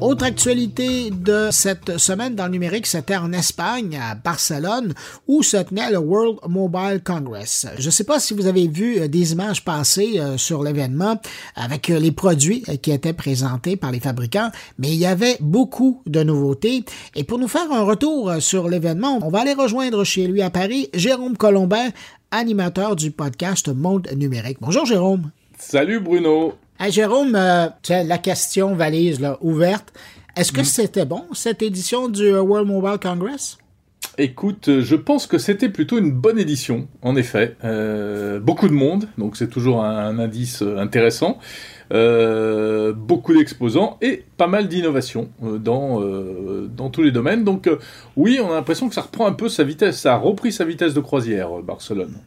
Autre actualité de cette semaine dans le numérique, c'était en Espagne, à Barcelone, où se tenait le World Mobile Congress. Je ne sais pas si vous avez vu euh, des images passer euh, sur l'événement avec euh, les produits qui étaient présentés par les fabricants, mais il y avait beaucoup de nouveautés. Et pour nous faire un retour sur l'événement, on va aller rejoindre chez lui à Paris Jérôme Colombin, animateur du podcast Monde Numérique. Bonjour Jérôme. Salut Bruno. Hey, Jérôme, euh, la question valise là, ouverte. Est-ce que mm. c'était bon, cette édition du euh, World Mobile Congress? Écoute, euh, je pense que c'était plutôt une bonne édition, en effet. beaucoup de monde, donc c'est toujours un, indice intéressant. beaucoup d'exposants et pas mal d'innovations dans, dans tous les domaines. Donc oui, on a l'impression que ça reprend un peu sa vitesse, ça a repris sa vitesse de croisière, Barcelone.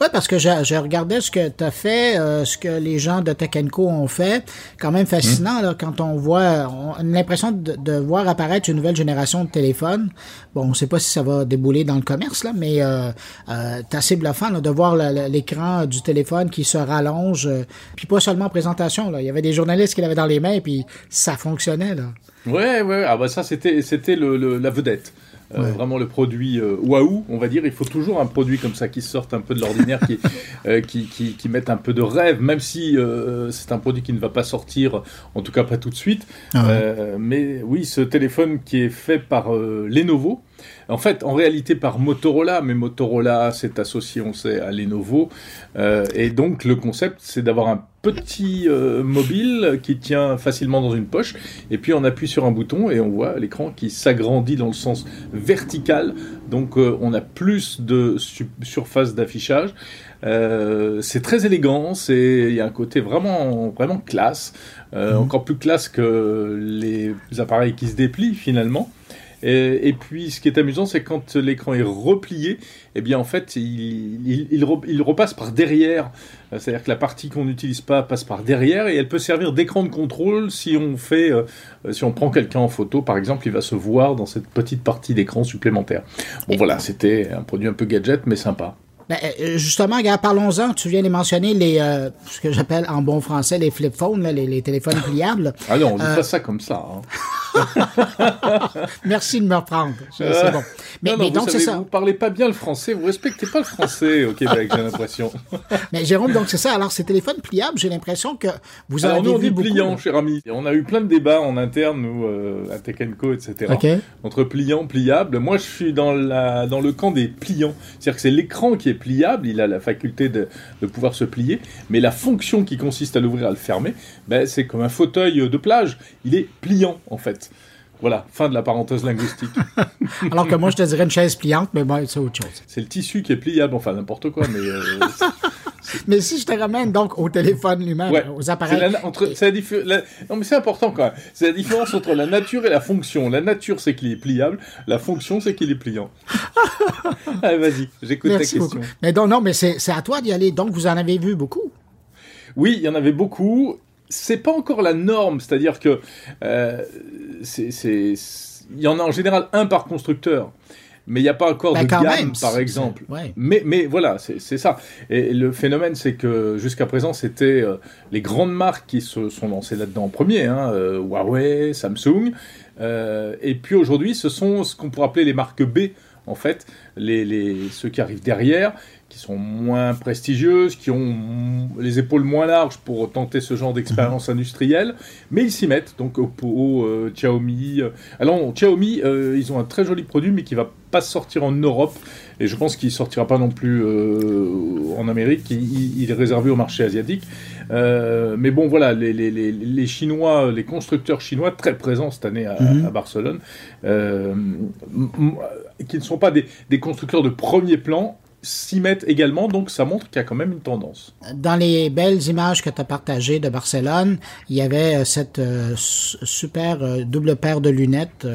Oui, parce que j'ai regardé ce que tu as fait, euh, ce que les gens de Tech ont fait. Quand même fascinant, quand on voit, on a l'impression de, voir apparaître une nouvelle génération de téléphones. Bon, on ne sait pas si ça va débouler dans le commerce, là, mais euh, euh, c'est assez bluffant de voir l'écran du téléphone qui se rallonge. Euh, puis pas seulement en présentation. Il y avait des journalistes qui l'avaient dans les mains, puis ça fonctionnait, là. Ouais, ouais, ah bah ça, c'était le, la vedette. Euh, vraiment le produit euh, waouh, on va dire. Il faut toujours un produit comme ça qui sorte un peu de l'ordinaire, qui, euh, qui, qui, qui, mette un peu de rêve, même si c'est un produit qui ne va pas sortir, en tout cas pas tout de suite. Ah mais oui, ce téléphone qui est fait par Lenovo, en fait, en réalité par Motorola, mais Motorola s'est associé, on sait, à Lenovo. Euh, et donc le concept, c'est d'avoir un petit euh, mobile qui tient facilement dans une poche, et puis on appuie sur un bouton et on voit l'écran qui s'agrandit dans le sens vertical. Donc euh, on a plus de surface d'affichage. c'est très élégant, il y a un côté vraiment, vraiment classe, mhm. encore plus classe que les appareils qui se déplient finalement. Et, puis, ce qui est amusant, c'est quand l'écran est replié, eh bien, en fait, il, il, repasse par derrière. C'est-à-dire que la partie qu'on n'utilise pas passe par derrière et elle peut servir d'écran de contrôle si on fait, euh, si on prend quelqu'un en photo, par exemple, il va se voir dans cette petite partie d'écran supplémentaire. Bon, voilà, c'était un produit un peu gadget, mais sympa. Ben, euh, justement, parlons-en. Tu viens de mentionner les, euh, ce que j'appelle en bon français les flip phones, les, téléphones pliables. Ah non, on dit pas ça comme ça. Hein. Merci de me reprendre. C'est bon. Mais, non, donc, c'est ça. Vous parlez pas bien le français, vous respectez pas le français au Québec, j'ai l'impression. mais Jérôme, donc c'est ça. Alors, ces téléphones pliables, j'ai l'impression que vous avez nous, on dit pliant, cher ami. on a eu plein de débats en interne, nous, euh, à Tech Co, etc. Entre pliant, pliable. Moi, je suis dans, la, dans le camp des pliants. C'est-à-dire que c'est l'écran qui est pliable, il a la faculté de, de, pouvoir se plier, mais la fonction qui consiste à l'ouvrir, à le fermer, ben, c'est comme un fauteuil de plage. Il est pliant, en fait. Voilà, fin de la parenthèse linguistique. Alors que moi, je te dirais une chaise pliante, mais bon, c'est autre chose. C'est le tissu qui est pliable, enfin n'importe quoi, mais. Euh, mais si je te ramène donc au téléphone lui-même, aux appareils. non, mais c'est important quand même. C'est la différence entre la nature et la fonction. La nature, c'est qu'il est pliable. La fonction, c'est qu'il est pliant. Allez, vas-y, j'écoute ta question. Mais donc, non, mais c'est à toi d'y aller. Donc, vous en avez vu beaucoup? Oui, il y en avait beaucoup c'est pas encore la norme, c'est-à-dire que euh, il y en a en général un par constructeur. Mais il n'y a pas encore bah, de gamme, par exemple. Mais, mais voilà, c'est ça. Et le phénomène, c'est que jusqu'à présent, c'était euh, les grandes marques qui se sont lancées là-dedans en premier, hein, euh, Huawei, Samsung. et puis aujourd'hui, ce sont ce qu'on pourrait appeler les marques B, en fait, les, les, ceux qui arrivent derrière, qui sont moins prestigieuses, qui ont les épaules moins larges pour tenter ce genre d'expérience mhm. industrielle, mais ils s'y mettent. Donc Oppo, euh, Xiaomi. Euh, alors Xiaomi, euh, ils ont un très joli produit, mais qui va pas sortir en Europe, et je pense qu'il sortira pas non plus en Amérique. Il, est réservé au marché asiatique. mais bon, voilà, les, les, les, Chinois, les constructeurs chinois très présents cette année à, mhm. à Barcelone, qui ne sont pas des, des constructeurs de premier plan, s'y mettent également, donc ça montre qu'il y a quand même une tendance. Dans les belles images que tu as partagées de Barcelone, il y avait euh, cette euh, super euh, double paire de lunettes,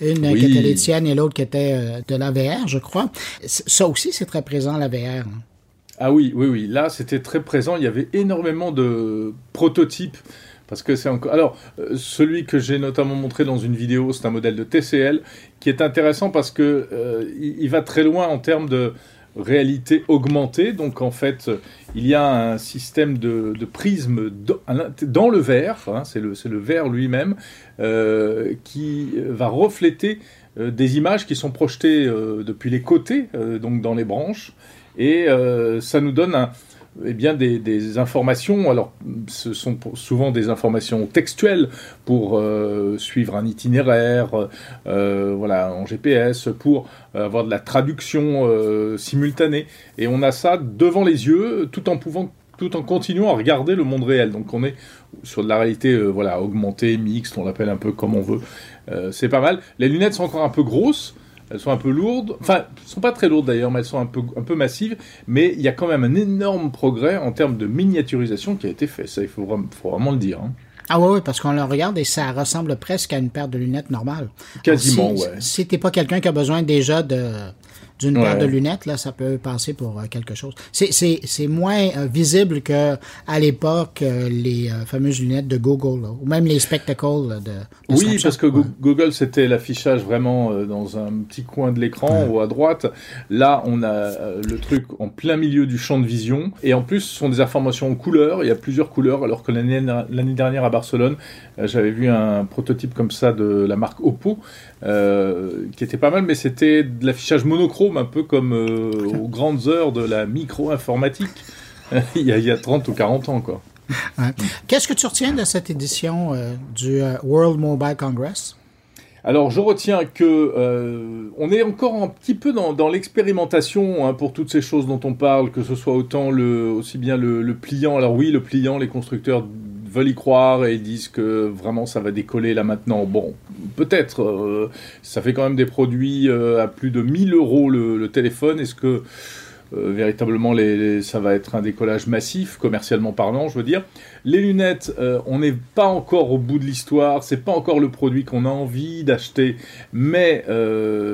une qui était les tiennes et l'autre qui était de la VR, je crois. Ça aussi, c'est très présent, la VR. Ah oui, oui, oui. Là, c'était très présent. Il y avait énormément de prototypes. Parce que c'est encore. Alors, celui que j'ai notamment montré dans une vidéo, c'est un modèle de TCL qui est intéressant parce que il va très loin en termes de réalité augmentée. Donc en fait, il y a un système de, prisme dans le verre, hein, c'est le, le, verre lui-même, euh, qui va refléter euh, des images qui sont projetées euh, depuis les côtés, donc dans les branches, et ça nous donne un, eh bien des, informations. Alors, ce sont souvent des informations textuelles pour euh, suivre un itinéraire, euh, voilà, en GPS, pour avoir de la traduction euh, simultanée. Et on a ça devant les yeux, tout en pouvant tout en continuant à regarder le monde réel. Donc on est sur de la réalité voilà, augmentée, mixte, on l'appelle un peu comme on veut. c'est pas mal. Les lunettes sont encore un peu grosses. Elles sont un peu lourdes. Enfin, elles ne sont pas très lourdes d'ailleurs, mais elles sont un peu, un peu massives. Mais il y a quand même un énorme progrès en termes de miniaturisation qui a été fait. Ça, il faut, faut vraiment le dire. Hein. Ah oui, parce qu'on le regarde et ça ressemble presque à une paire de lunettes normales. Quasiment, oui. si, Si t'es pas quelqu'un qui a besoin déjà de d'une paire de lunettes, là, ça peut passer pour euh, quelque chose. C'est moins euh, visible que à l'époque euh, les fameuses lunettes de Google, ou même les spectacles de, Oui, parce que Google, c'était l'affichage vraiment dans un petit coin de l'écran ou à droite. Là, on a le truc en plein milieu du champ de vision. Et en plus, ce sont des informations en couleur. Il y a plusieurs couleurs, alors que l'année dernière à Barcelone, j'avais vu un prototype comme ça de la marque Oppo, qui était pas mal, mais c'était de l'affichage monochrome un peu comme euh, aux grandes heures de la micro-informatique, il, y a 30 ou 40 ans. quoi. Qu'est-ce que tu retiens de cette édition euh, du euh, World Mobile Congress? Alors je retiens que on est encore un petit peu dans, l'expérimentation hein, pour toutes ces choses dont on parle, que ce soit autant le, aussi bien le, le, pliant. Alors oui, le pliant, les constructeurs veulent y croire et disent que vraiment ça va décoller là maintenant. Bon, peut-être. Euh, ça fait quand même des produits euh, à plus de 1000 euros le, téléphone. Est-ce que euh, véritablement les, ça va être un décollage massif, commercialement parlant, je veux dire. Les lunettes, on n'est pas encore au bout de l'histoire, c'est pas encore le produit qu'on a envie d'acheter, mais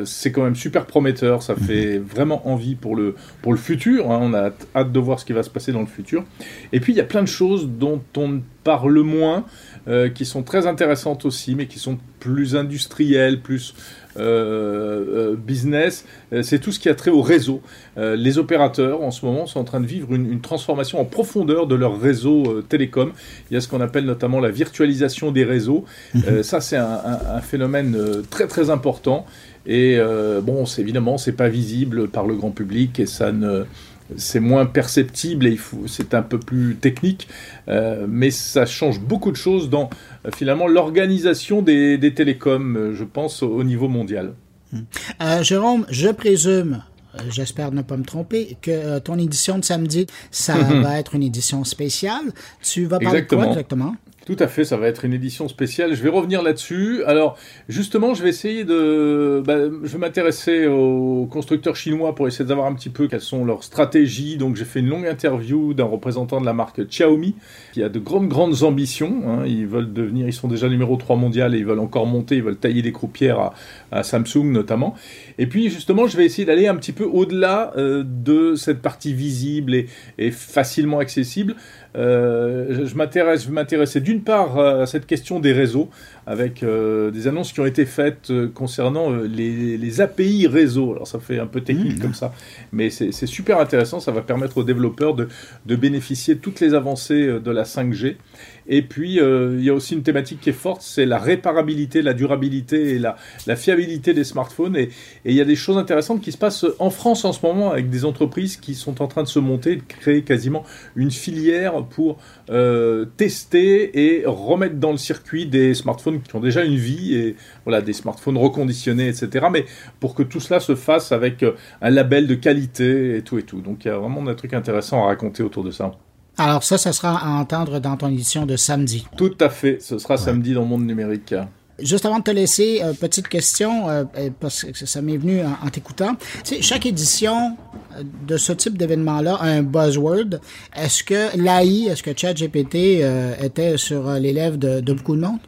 c'est quand même super prometteur, ça fait vraiment envie pour le, pour le futur, hein. on a hâte de voir ce qui va se passer dans le futur. Et puis il y a plein de choses dont on parle moins, euh, qui sont très intéressantes aussi, mais qui sont plus industrielles, plus euh, euh, business. C'est tout ce qui a trait au réseau. les opérateurs, en ce moment, sont en train de vivre une, transformation en profondeur de leur réseau télécom. Il y a ce qu'on appelle notamment la virtualisation des réseaux. Mhm. ça, c'est un, un, phénomène très très important. Et bon, évidemment, c'est pas visible par le grand public et ça ne c'est moins perceptible et c'est un peu plus technique, euh, mais ça change beaucoup de choses dans euh, finalement l'organisation des, télécoms, euh, je pense, au, niveau mondial. Jérôme, je présume j'espère ne pas me tromper, que ton édition de samedi, ça va être une édition spéciale. Tu vas parler de quoi exactement? Tout à fait, ça va être une édition spéciale. Je vais revenir là-dessus. Alors, justement, je vais essayer de. Bah, je vais m'intéresser aux constructeurs chinois pour essayer de savoir un petit peu quelles sont leurs stratégies. Donc, j'ai fait une longue interview d'un représentant de la marque Xiaomi qui a de grandes, grandes ambitions. Hein. Ils veulent devenir. Ils sont déjà numéro 3 mondial et ils veulent encore monter. Ils veulent tailler des croupières à, Samsung notamment. Et puis, justement, je vais essayer d'aller un petit peu au-delà euh, de cette partie visible et, et facilement accessible. Euh, je m'intéresse, je m'intéressais d'une part à cette question des réseaux, avec euh, des annonces qui ont été faites euh, concernant les, API réseau. Alors ça fait un peu technique mmh. comme ça, mais c'est super intéressant. Ça va permettre aux développeurs de, de bénéficier de toutes les avancées de la 5G. Et puis, euh, il y a aussi une thématique qui est forte, c'est la réparabilité, la durabilité et la, la fiabilité des smartphones. Et, il y a des choses intéressantes qui se passent en France en ce moment avec des entreprises qui sont en train de se monter, de créer quasiment une filière pour euh, tester et remettre dans le circuit des smartphones qui ont déjà une vie et voilà des smartphones reconditionnés, etc. Mais pour que tout cela se fasse avec euh, un label de qualité et tout et tout. Donc il y a vraiment un truc intéressant à raconter autour de ça. Alors ça, ça sera à entendre dans ton édition de samedi. Tout à fait, ce sera samedi dans le monde numérique. Juste avant de te laisser, euh, petite question, euh, parce que ça m'est venu en, t'écoutant. chaque édition de ce type d'événement-là un buzzword? Est-ce que l'AI, est-ce que ChatGPT était sur les lèvres de, de beaucoup de monde?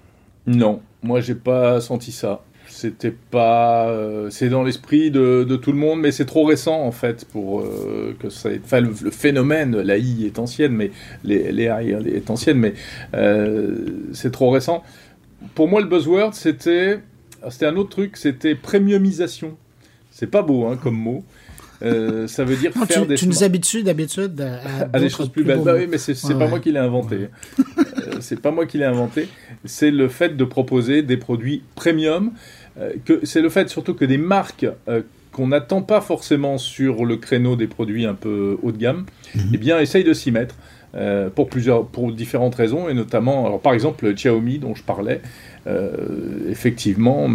Non, moi j'ai pas senti ça. C'était pas euh, c'est dans l'esprit de, tout le monde mais c'est trop récent en fait pour euh, que ça enfin le, phénomène l'AI est ancienne mais les, les AI est ancienne mais euh, c'est trop récent. Pour moi le buzzword c'était c'était un autre truc c'était premiumisation. C'est pas beau hein, comme mot ça veut dire faire tu, des. Tu nous habitues d'habitude à, des choses plus belles. Bah oui, mais c'est pas moi qui l'ai inventé. c'est pas moi qui l'ai inventé. C'est le fait de proposer des produits premium. que c'est le fait surtout que des marques qu'on n'attend pas forcément sur le créneau des produits un peu haut de gamme, mhm. eh bien, essaye de s'y mettre. Euh, pour plusieurs, pour différentes raisons, et notamment, alors par exemple, Xiaomi dont je parlais, euh, effectivement,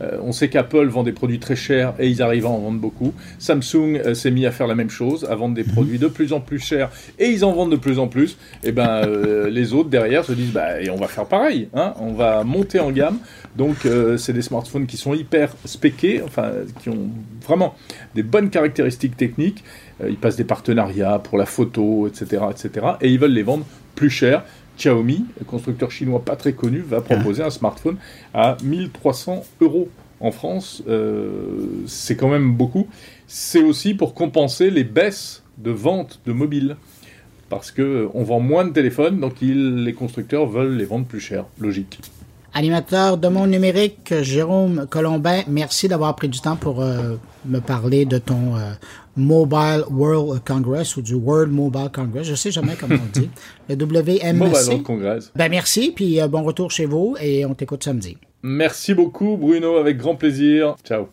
euh, on sait qu'Apple vend des produits très chers et ils arrivent à en vendre beaucoup. Samsung euh, s'est mis à faire la même chose, à vendre des mhm. produits de plus en plus chers et ils en vendent de plus en plus. Et ben les autres derrière se disent bah et on va faire pareil, hein, on va monter en gamme. Donc c'est des smartphones qui sont hyper spéqués, enfin qui ont vraiment des bonnes caractéristiques techniques. ils passent des partenariats pour la photo, etc., etc. Et ils veulent les vendre plus cher. Xiaomi, constructeur chinois pas très connu, va proposer un smartphone à 1300 euros en France. Euh, c'est quand même beaucoup. C'est aussi pour compenser les baisses de vente de mobiles. Parce qu'on vend moins de téléphones, donc les constructeurs veulent les vendre plus cher. Logique. Animateur de Monde Numérique, Jérôme Colombin, merci d'avoir pris du temps pour euh, me parler de ton euh, Mobile World Congress ou du World Mobile Congress. Je sais jamais comment on dit. Le WMC. Mobile World Congress. Ben merci, puis euh, bon retour chez vous et on t'écoute samedi. Merci beaucoup Bruno, avec grand plaisir. Ciao.